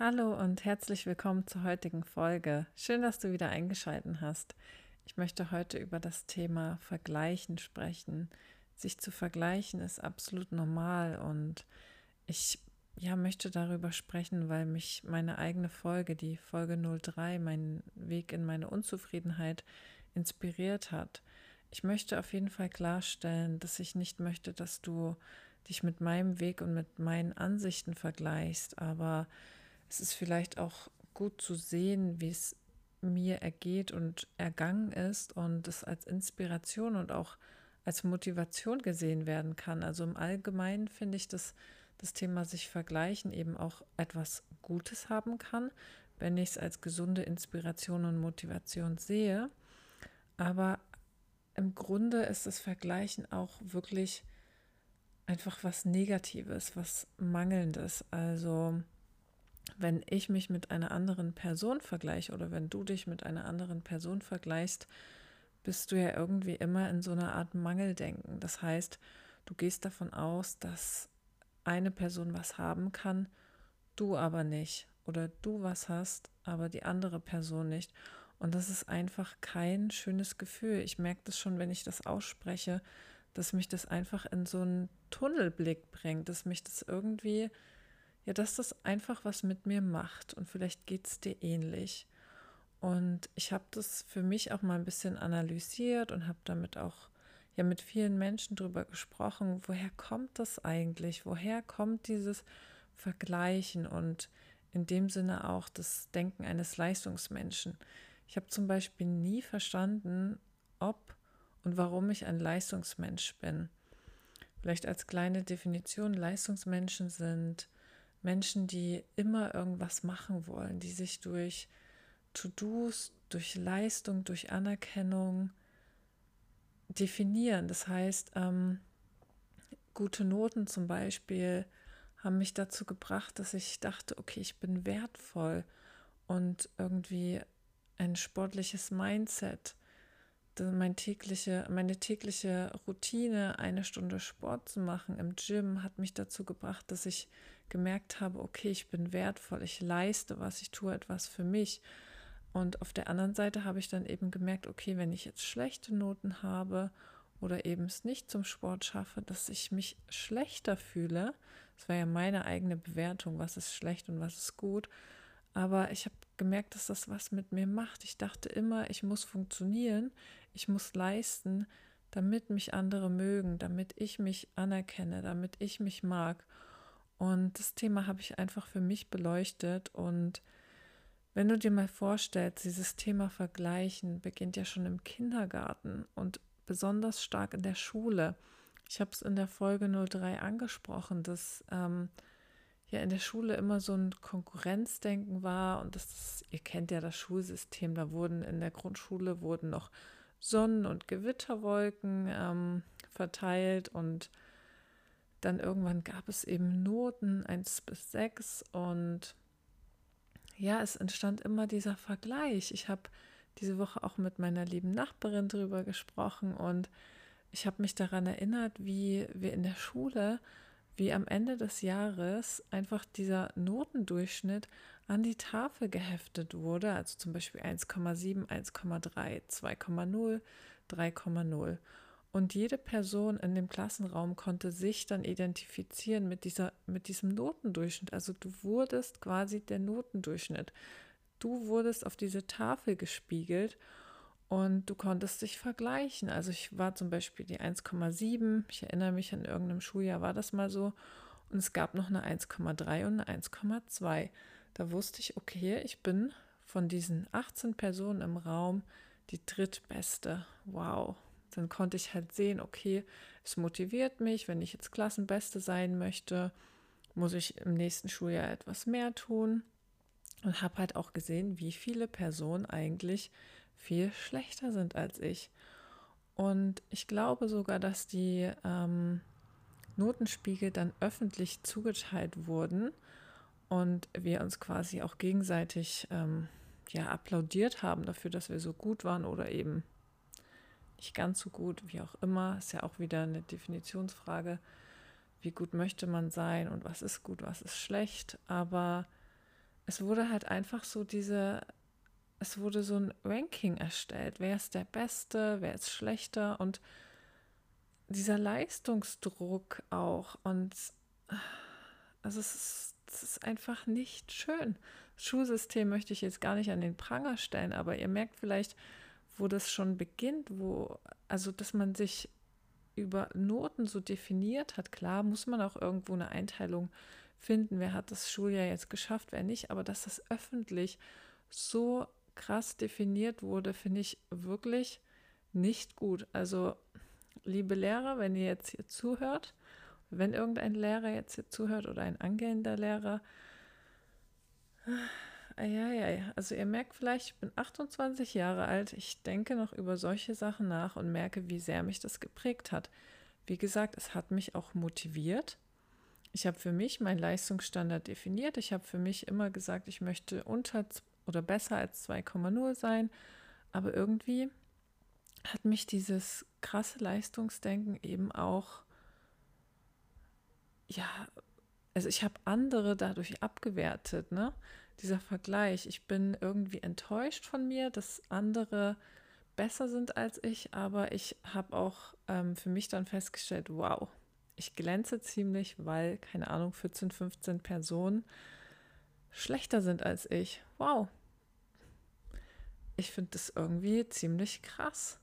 Hallo und herzlich willkommen zur heutigen Folge. Schön, dass du wieder eingeschaltet hast. Ich möchte heute über das Thema Vergleichen sprechen. Sich zu vergleichen ist absolut normal und ich ja, möchte darüber sprechen, weil mich meine eigene Folge, die Folge 03, mein Weg in meine Unzufriedenheit, inspiriert hat. Ich möchte auf jeden Fall klarstellen, dass ich nicht möchte, dass du dich mit meinem Weg und mit meinen Ansichten vergleichst, aber es ist vielleicht auch gut zu sehen, wie es mir ergeht und ergangen ist und es als Inspiration und auch als Motivation gesehen werden kann. Also im Allgemeinen finde ich, dass das Thema sich vergleichen eben auch etwas Gutes haben kann, wenn ich es als gesunde Inspiration und Motivation sehe. Aber im Grunde ist das Vergleichen auch wirklich einfach was Negatives, was Mangelndes. Also wenn ich mich mit einer anderen Person vergleiche oder wenn du dich mit einer anderen Person vergleichst, bist du ja irgendwie immer in so einer Art Mangeldenken. Das heißt, du gehst davon aus, dass eine Person was haben kann, du aber nicht. Oder du was hast, aber die andere Person nicht. Und das ist einfach kein schönes Gefühl. Ich merke das schon, wenn ich das ausspreche, dass mich das einfach in so einen Tunnelblick bringt, dass mich das irgendwie ja, dass das einfach was mit mir macht und vielleicht geht es dir ähnlich. Und ich habe das für mich auch mal ein bisschen analysiert und habe damit auch ja mit vielen Menschen drüber gesprochen, woher kommt das eigentlich? Woher kommt dieses Vergleichen und in dem Sinne auch das Denken eines Leistungsmenschen? Ich habe zum Beispiel nie verstanden, ob und warum ich ein Leistungsmensch bin. Vielleicht als kleine Definition, Leistungsmenschen sind Menschen, die immer irgendwas machen wollen, die sich durch To-Dos, durch Leistung, durch Anerkennung definieren. Das heißt, ähm, gute Noten zum Beispiel haben mich dazu gebracht, dass ich dachte, okay, ich bin wertvoll und irgendwie ein sportliches Mindset mein tägliche, meine tägliche Routine, eine Stunde Sport zu machen im Gym, hat mich dazu gebracht, dass ich gemerkt habe, okay, ich bin wertvoll, ich leiste was, ich tue etwas für mich. Und auf der anderen Seite habe ich dann eben gemerkt, okay, wenn ich jetzt schlechte Noten habe oder eben es nicht zum Sport schaffe, dass ich mich schlechter fühle. Das war ja meine eigene Bewertung, was ist schlecht und was ist gut. Aber ich habe gemerkt, dass das was mit mir macht. Ich dachte immer, ich muss funktionieren, ich muss leisten, damit mich andere mögen, damit ich mich anerkenne, damit ich mich mag. Und das Thema habe ich einfach für mich beleuchtet. Und wenn du dir mal vorstellst, dieses Thema Vergleichen beginnt ja schon im Kindergarten und besonders stark in der Schule. Ich habe es in der Folge 03 angesprochen, dass ähm, ja in der Schule immer so ein Konkurrenzdenken war und das ist, ihr kennt ja das Schulsystem, da wurden in der Grundschule wurden noch Sonnen- und Gewitterwolken ähm, verteilt und dann irgendwann gab es eben Noten 1 bis 6 und ja, es entstand immer dieser Vergleich. Ich habe diese Woche auch mit meiner lieben Nachbarin darüber gesprochen und ich habe mich daran erinnert, wie wir in der Schule wie am Ende des Jahres einfach dieser Notendurchschnitt an die Tafel geheftet wurde, also zum Beispiel 1,7, 1,3, 2,0, 3,0. Und jede Person in dem Klassenraum konnte sich dann identifizieren mit, dieser, mit diesem Notendurchschnitt. Also du wurdest quasi der Notendurchschnitt. Du wurdest auf diese Tafel gespiegelt und du konntest dich vergleichen. Also ich war zum Beispiel die 1,7. Ich erinnere mich an irgendeinem Schuljahr war das mal so. Und es gab noch eine 1,3 und eine 1,2. Da wusste ich, okay, ich bin von diesen 18 Personen im Raum die drittbeste. Wow. Dann konnte ich halt sehen, okay, es motiviert mich, wenn ich jetzt Klassenbeste sein möchte, muss ich im nächsten Schuljahr etwas mehr tun. Und habe halt auch gesehen, wie viele Personen eigentlich viel schlechter sind als ich. Und ich glaube sogar, dass die ähm, Notenspiegel dann öffentlich zugeteilt wurden und wir uns quasi auch gegenseitig ähm, ja, applaudiert haben dafür, dass wir so gut waren oder eben nicht ganz so gut, wie auch immer. Ist ja auch wieder eine Definitionsfrage, wie gut möchte man sein und was ist gut, was ist schlecht. Aber es wurde halt einfach so diese, es wurde so ein Ranking erstellt. Wer ist der Beste, wer ist schlechter und dieser Leistungsdruck auch. Und also es ist, es ist einfach nicht schön. Das Schulsystem möchte ich jetzt gar nicht an den Pranger stellen, aber ihr merkt vielleicht, wo das schon beginnt, wo, also dass man sich über Noten so definiert hat. Klar muss man auch irgendwo eine Einteilung finden, wer hat das Schuljahr jetzt geschafft, wer nicht, aber dass das öffentlich so krass definiert wurde, finde ich wirklich nicht gut. Also, liebe Lehrer, wenn ihr jetzt hier zuhört, wenn irgendein Lehrer jetzt hier zuhört oder ein angehender Lehrer, ja, ja, also ihr merkt vielleicht, ich bin 28 Jahre alt, ich denke noch über solche Sachen nach und merke, wie sehr mich das geprägt hat. Wie gesagt, es hat mich auch motiviert. Ich habe für mich meinen Leistungsstandard definiert. Ich habe für mich immer gesagt, ich möchte unter oder besser als 2,0 sein. Aber irgendwie hat mich dieses krasse Leistungsdenken eben auch, ja, also ich habe andere dadurch abgewertet, ne? Dieser Vergleich. Ich bin irgendwie enttäuscht von mir, dass andere besser sind als ich, aber ich habe auch ähm, für mich dann festgestellt, wow, ich glänze ziemlich, weil, keine Ahnung, 14, 15 Personen schlechter sind als ich. Wow. Ich finde das irgendwie ziemlich krass.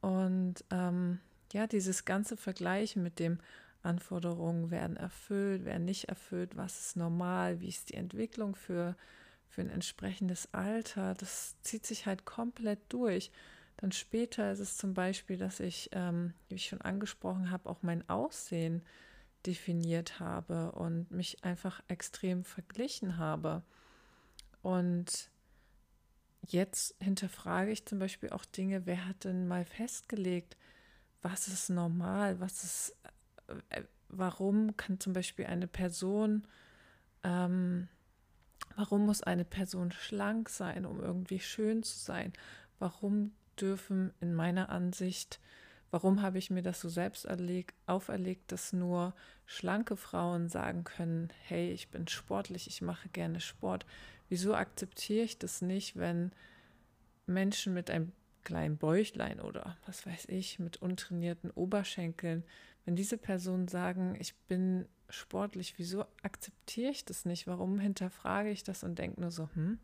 Und ähm, ja, dieses ganze Vergleichen mit dem Anforderungen werden erfüllt, werden nicht erfüllt, was ist normal, wie ist die Entwicklung für, für ein entsprechendes Alter, das zieht sich halt komplett durch. Dann später ist es zum Beispiel, dass ich, ähm, wie ich schon angesprochen habe, auch mein Aussehen definiert habe und mich einfach extrem verglichen habe. Und jetzt hinterfrage ich zum Beispiel auch Dinge, wer hat denn mal festgelegt, was ist normal, was ist, warum kann zum Beispiel eine Person, ähm, warum muss eine Person schlank sein, um irgendwie schön zu sein? Warum dürfen in meiner Ansicht, warum habe ich mir das so selbst auferlegt, dass nur schlanke Frauen sagen können, hey, ich bin sportlich, ich mache gerne Sport. Wieso akzeptiere ich das nicht, wenn Menschen mit einem kleinen Bäuchlein oder was weiß ich, mit untrainierten Oberschenkeln, wenn diese Personen sagen, ich bin sportlich, wieso akzeptiere ich das nicht? Warum hinterfrage ich das und denke nur so, hm?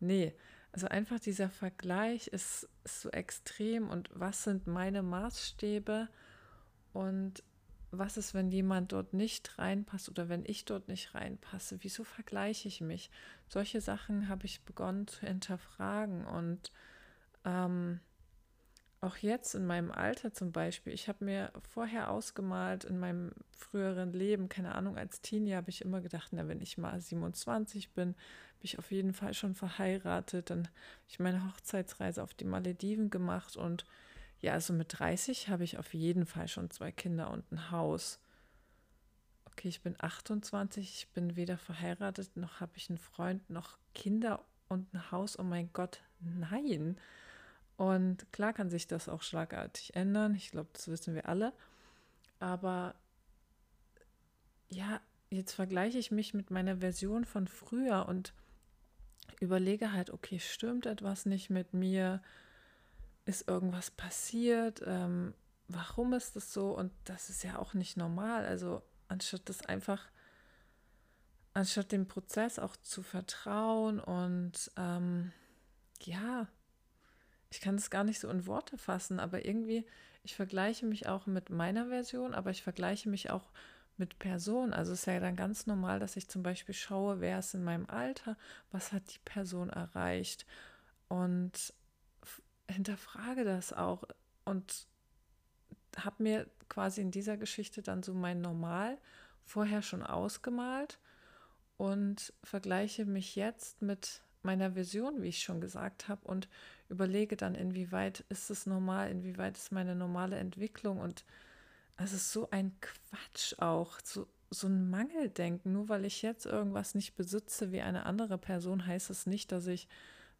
Nee, also einfach dieser Vergleich ist, ist so extrem und was sind meine Maßstäbe und was ist, wenn jemand dort nicht reinpasst oder wenn ich dort nicht reinpasse? Wieso vergleiche ich mich? Solche Sachen habe ich begonnen zu hinterfragen und ähm, auch jetzt in meinem Alter zum Beispiel, ich habe mir vorher ausgemalt in meinem früheren Leben, keine Ahnung, als Teenie habe ich immer gedacht, na, wenn ich mal 27 bin, bin ich auf jeden Fall schon verheiratet. Dann habe ich meine Hochzeitsreise auf die Malediven gemacht und ja, also mit 30 habe ich auf jeden Fall schon zwei Kinder und ein Haus. Okay, ich bin 28, ich bin weder verheiratet, noch habe ich einen Freund, noch Kinder und ein Haus. Oh mein Gott, nein. Und klar kann sich das auch schlagartig ändern. Ich glaube, das wissen wir alle. Aber ja, jetzt vergleiche ich mich mit meiner Version von früher und überlege halt, okay, stimmt etwas nicht mit mir? Ist irgendwas passiert? Ähm, warum ist das so? Und das ist ja auch nicht normal. Also anstatt das einfach, anstatt dem Prozess auch zu vertrauen und ähm, ja, ich kann es gar nicht so in Worte fassen, aber irgendwie, ich vergleiche mich auch mit meiner Version, aber ich vergleiche mich auch mit Personen. Also es ist ja dann ganz normal, dass ich zum Beispiel schaue, wer ist in meinem Alter, was hat die Person erreicht und hinterfrage das auch und habe mir quasi in dieser Geschichte dann so mein Normal vorher schon ausgemalt und vergleiche mich jetzt mit meiner Vision, wie ich schon gesagt habe, und überlege dann, inwieweit ist es normal, inwieweit ist meine normale Entwicklung. Und es ist so ein Quatsch auch, so, so ein Mangeldenken. Nur weil ich jetzt irgendwas nicht besitze wie eine andere Person, heißt es nicht, dass ich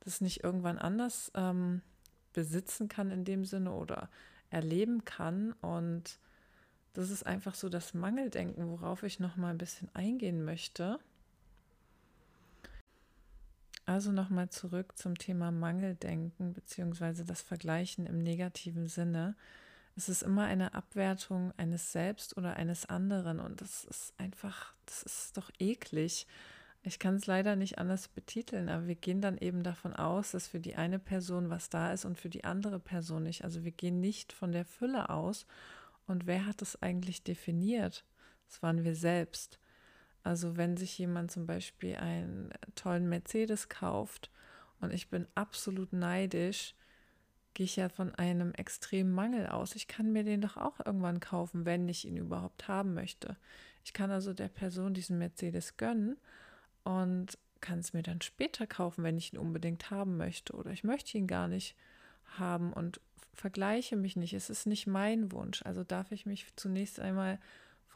das nicht irgendwann anders ähm, besitzen kann in dem Sinne oder erleben kann. Und das ist einfach so das Mangeldenken, worauf ich noch mal ein bisschen eingehen möchte. Also nochmal zurück zum Thema Mangeldenken beziehungsweise das Vergleichen im negativen Sinne. Es ist immer eine Abwertung eines Selbst oder eines anderen und das ist einfach, das ist doch eklig. Ich kann es leider nicht anders betiteln, aber wir gehen dann eben davon aus, dass für die eine Person was da ist und für die andere Person nicht. Also wir gehen nicht von der Fülle aus. Und wer hat es eigentlich definiert? Das waren wir selbst. Also wenn sich jemand zum Beispiel einen tollen Mercedes kauft und ich bin absolut neidisch, gehe ich ja von einem extremen Mangel aus. Ich kann mir den doch auch irgendwann kaufen, wenn ich ihn überhaupt haben möchte. Ich kann also der Person diesen Mercedes gönnen und kann es mir dann später kaufen, wenn ich ihn unbedingt haben möchte oder ich möchte ihn gar nicht haben und vergleiche mich nicht. Es ist nicht mein Wunsch. Also darf ich mich zunächst einmal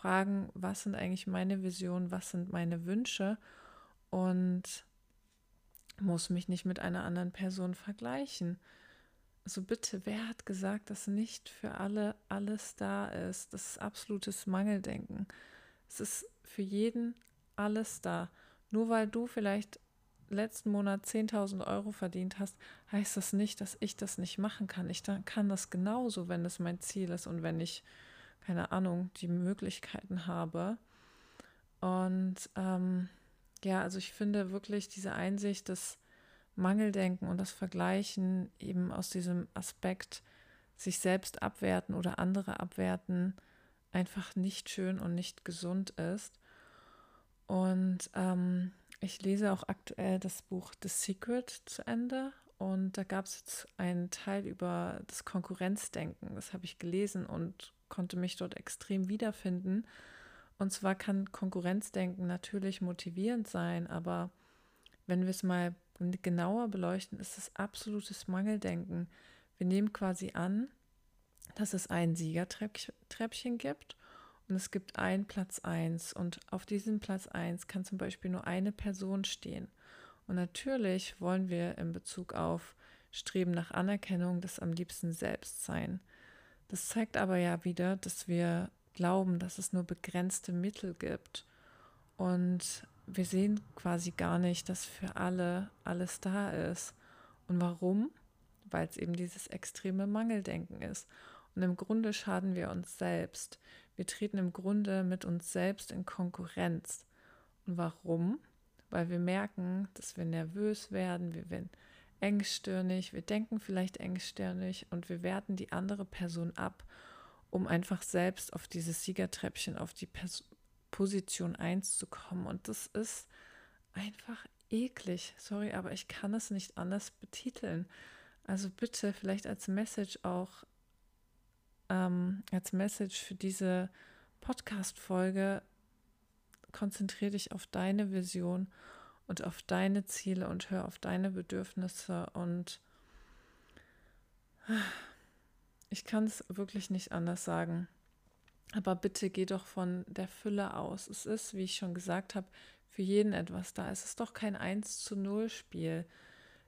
fragen, was sind eigentlich meine Visionen, was sind meine Wünsche und muss mich nicht mit einer anderen Person vergleichen. Also bitte, wer hat gesagt, dass nicht für alle alles da ist? Das ist absolutes Mangeldenken. Es ist für jeden alles da. Nur weil du vielleicht letzten Monat 10.000 Euro verdient hast, heißt das nicht, dass ich das nicht machen kann. Ich kann das genauso, wenn es mein Ziel ist und wenn ich, keine Ahnung, die Möglichkeiten habe. Und ähm, ja, also ich finde wirklich diese Einsicht, das Mangeldenken und das Vergleichen eben aus diesem Aspekt, sich selbst abwerten oder andere abwerten, einfach nicht schön und nicht gesund ist. Und ähm, ich lese auch aktuell das Buch The Secret zu Ende. Und da gab es jetzt einen Teil über das Konkurrenzdenken. Das habe ich gelesen und konnte mich dort extrem wiederfinden. Und zwar kann Konkurrenzdenken natürlich motivierend sein, aber wenn wir es mal genauer beleuchten, ist es absolutes Mangeldenken. Wir nehmen quasi an, dass es ein Siegertreppchen gibt und es gibt einen Platz 1 und auf diesem Platz 1 kann zum Beispiel nur eine Person stehen. Und natürlich wollen wir in Bezug auf Streben nach Anerkennung das am liebsten selbst sein. Das zeigt aber ja wieder, dass wir glauben, dass es nur begrenzte Mittel gibt. Und wir sehen quasi gar nicht, dass für alle alles da ist. Und warum? Weil es eben dieses extreme Mangeldenken ist. Und im Grunde schaden wir uns selbst. Wir treten im Grunde mit uns selbst in Konkurrenz. Und warum? Weil wir merken, dass wir nervös werden, wir werden engstirnig, wir denken vielleicht engstirnig und wir werten die andere Person ab, um einfach selbst auf dieses Siegertreppchen, auf die Pers Position 1 zu kommen. Und das ist einfach eklig. Sorry, aber ich kann es nicht anders betiteln. Also bitte vielleicht als Message auch ähm, als Message für diese Podcast-Folge, konzentriere dich auf deine Vision und auf deine Ziele und hör auf deine Bedürfnisse und ich kann es wirklich nicht anders sagen. Aber bitte geh doch von der Fülle aus. Es ist, wie ich schon gesagt habe, für jeden etwas da. Es ist doch kein 1 zu 0 Spiel.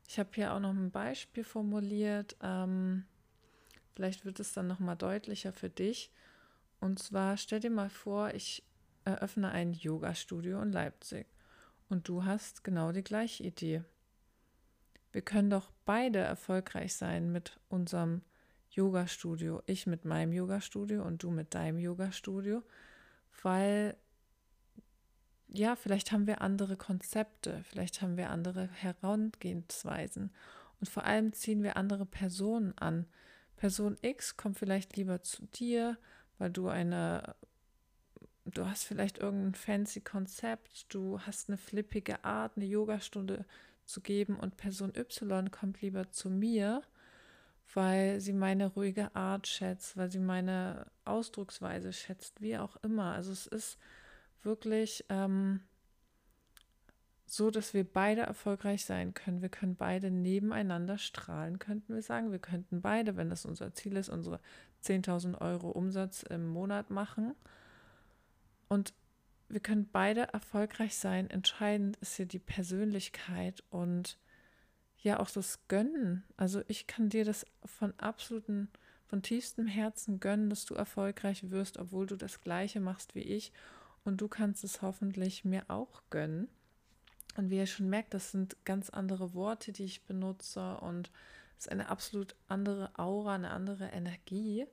Ich habe hier auch noch ein Beispiel formuliert. Ähm, Vielleicht wird es dann nochmal deutlicher für dich. Und zwar stell dir mal vor, ich eröffne ein Yoga-Studio in Leipzig und du hast genau die gleiche Idee. Wir können doch beide erfolgreich sein mit unserem Yoga-Studio. Ich mit meinem Yoga-Studio und du mit deinem Yoga-Studio, weil ja, vielleicht haben wir andere Konzepte, vielleicht haben wir andere Herangehensweisen und vor allem ziehen wir andere Personen an, Person X kommt vielleicht lieber zu dir, weil du eine, du hast vielleicht irgendein fancy Konzept, du hast eine flippige Art, eine Yogastunde zu geben und Person Y kommt lieber zu mir, weil sie meine ruhige Art schätzt, weil sie meine Ausdrucksweise schätzt, wie auch immer. Also es ist wirklich ähm, so, dass wir beide erfolgreich sein können. Wir können beide nebeneinander strahlen, könnten wir sagen. Wir könnten beide, wenn das unser Ziel ist, unsere 10.000 Euro Umsatz im Monat machen. Und wir können beide erfolgreich sein. Entscheidend ist hier die Persönlichkeit und ja auch das Gönnen. Also ich kann dir das von absoluten, von tiefstem Herzen gönnen, dass du erfolgreich wirst, obwohl du das gleiche machst wie ich. Und du kannst es hoffentlich mir auch gönnen Und wie ihr schon merkt, das sind ganz andere Worte, die ich benutze und es ist eine absolut andere Aura, eine andere Energie.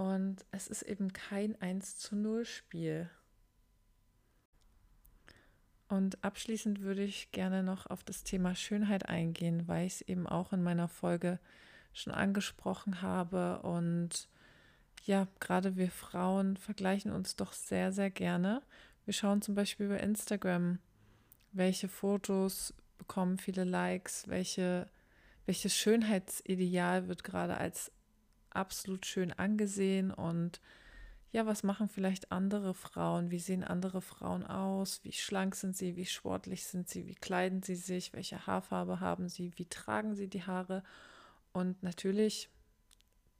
Und es ist eben kein 1 zu 0 Spiel. Und abschließend würde ich gerne noch auf das Thema Schönheit eingehen, weil ich es eben auch in meiner Folge schon angesprochen habe. Und ja, gerade wir Frauen vergleichen uns doch sehr, sehr gerne. Wir schauen zum Beispiel über Instagram, welche Fotos bekommen viele Likes, welche, welches Schönheitsideal wird gerade als absolut schön angesehen und ja, was machen vielleicht andere Frauen? Wie sehen andere Frauen aus? Wie schlank sind sie? Wie sportlich sind sie? Wie kleiden sie sich? Welche Haarfarbe haben sie? Wie tragen sie die Haare? Und natürlich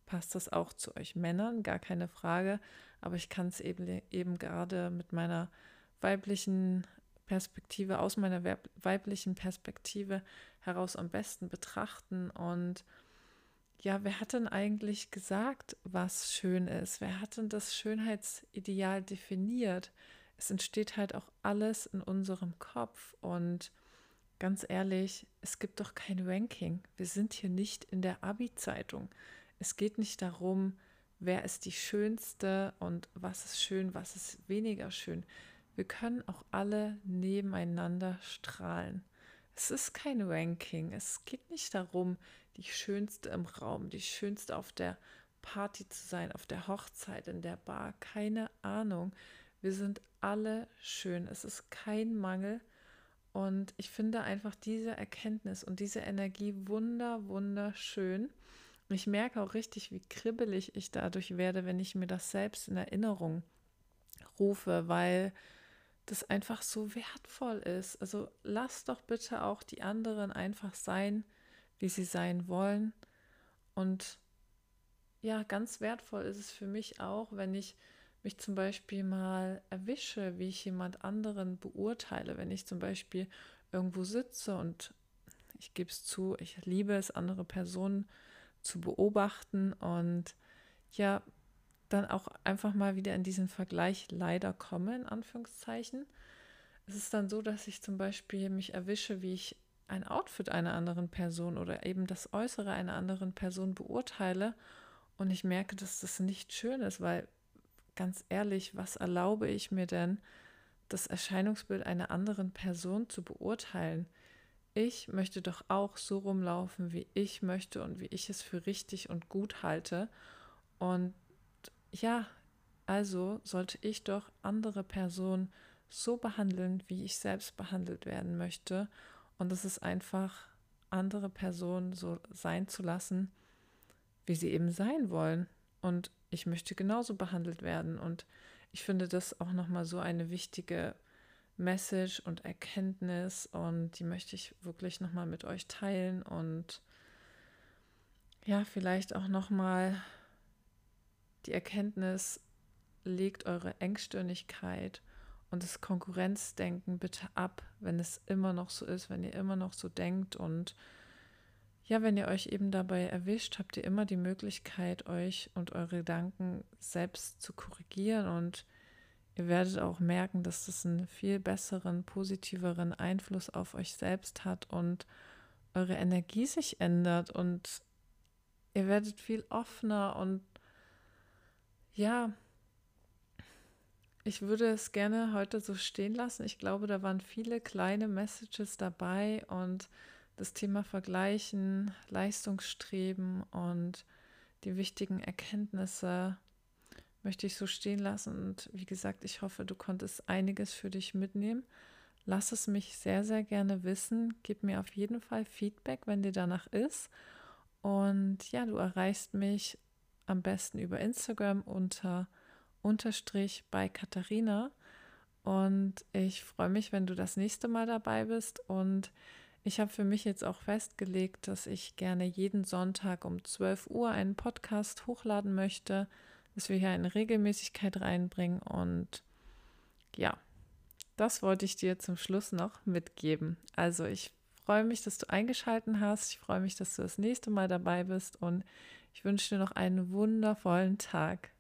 passt das auch zu euch Männern, gar keine Frage. Aber ich kann es eben, eben gerade mit meiner weiblichen Perspektive, aus meiner weiblichen Perspektive heraus am besten betrachten und ja, wer hat denn eigentlich gesagt, was schön ist? Wer hat denn das Schönheitsideal definiert? Es entsteht halt auch alles in unserem Kopf und ganz ehrlich, es gibt doch kein Ranking. Wir sind hier nicht in der Abi-Zeitung. Es geht nicht darum, wer ist die schönste und was ist schön, was ist weniger schön. Wir können auch alle nebeneinander strahlen. Es ist kein Ranking. Es geht nicht darum, die schönste im Raum, die schönste auf der Party zu sein, auf der Hochzeit, in der Bar. Keine Ahnung. Wir sind alle schön. Es ist kein Mangel. Und ich finde einfach diese Erkenntnis und diese Energie wunder, wunderschön. Ich merke auch richtig, wie kribbelig ich dadurch werde, wenn ich mir das selbst in Erinnerung rufe, weil das einfach so wertvoll ist. Also lasst doch bitte auch die anderen einfach sein, wie sie sein wollen. Und ja, ganz wertvoll ist es für mich auch, wenn ich mich zum Beispiel mal erwische, wie ich jemand anderen beurteile, wenn ich zum Beispiel irgendwo sitze und ich gebe es zu, ich liebe es, andere Personen zu beobachten und ja, dann auch einfach mal wieder in diesen Vergleich leider komme, in Anführungszeichen. Es ist dann so, dass ich zum Beispiel mich erwische, wie ich ein Outfit einer anderen Person oder eben das Äußere einer anderen Person beurteile und ich merke, dass das nicht schön ist, weil ganz ehrlich, was erlaube ich mir denn, das Erscheinungsbild einer anderen Person zu beurteilen? Ich möchte doch auch so rumlaufen, wie ich möchte und wie ich es für richtig und gut halte. Und ja, also sollte ich doch andere Personen so behandeln, wie ich selbst behandelt werden möchte. Und es ist einfach, andere Personen so sein zu lassen, wie sie eben sein wollen. Und ich möchte genauso behandelt werden. Und ich finde das auch nochmal so eine wichtige Message und Erkenntnis. Und die möchte ich wirklich nochmal mit euch teilen. Und ja, vielleicht auch nochmal die Erkenntnis, legt eure Engstirnigkeit und das Konkurrenzdenken bitte ab, wenn es immer noch so ist, wenn ihr immer noch so denkt und ja, wenn ihr euch eben dabei erwischt, habt ihr immer die Möglichkeit, euch und eure Gedanken selbst zu korrigieren und ihr werdet auch merken, dass das einen viel besseren, positiveren Einfluss auf euch selbst hat und eure Energie sich ändert und ihr werdet viel offener und ja, ich würde es gerne heute so stehen lassen. Ich glaube, da waren viele kleine Messages dabei und das Thema Vergleichen, Leistungsstreben und die wichtigen Erkenntnisse möchte ich so stehen lassen. Und wie gesagt, ich hoffe, du konntest einiges für dich mitnehmen. Lass es mich sehr, sehr gerne wissen. Gib mir auf jeden Fall Feedback, wenn dir danach ist. Und ja, du erreichst mich am besten über Instagram unter unterstrich bei Katharina. Und ich freue mich, wenn du das nächste Mal dabei bist. Und ich habe für mich jetzt auch festgelegt, dass ich gerne jeden Sonntag um 12 Uhr einen Podcast hochladen möchte, dass wir hier eine Regelmäßigkeit reinbringen. Und ja, das wollte ich dir zum Schluss noch mitgeben. Also ich freue mich, dass du eingeschaltet hast. Ich freue mich, dass du das nächste Mal dabei bist. Und ich wünsche dir noch einen wundervollen Tag.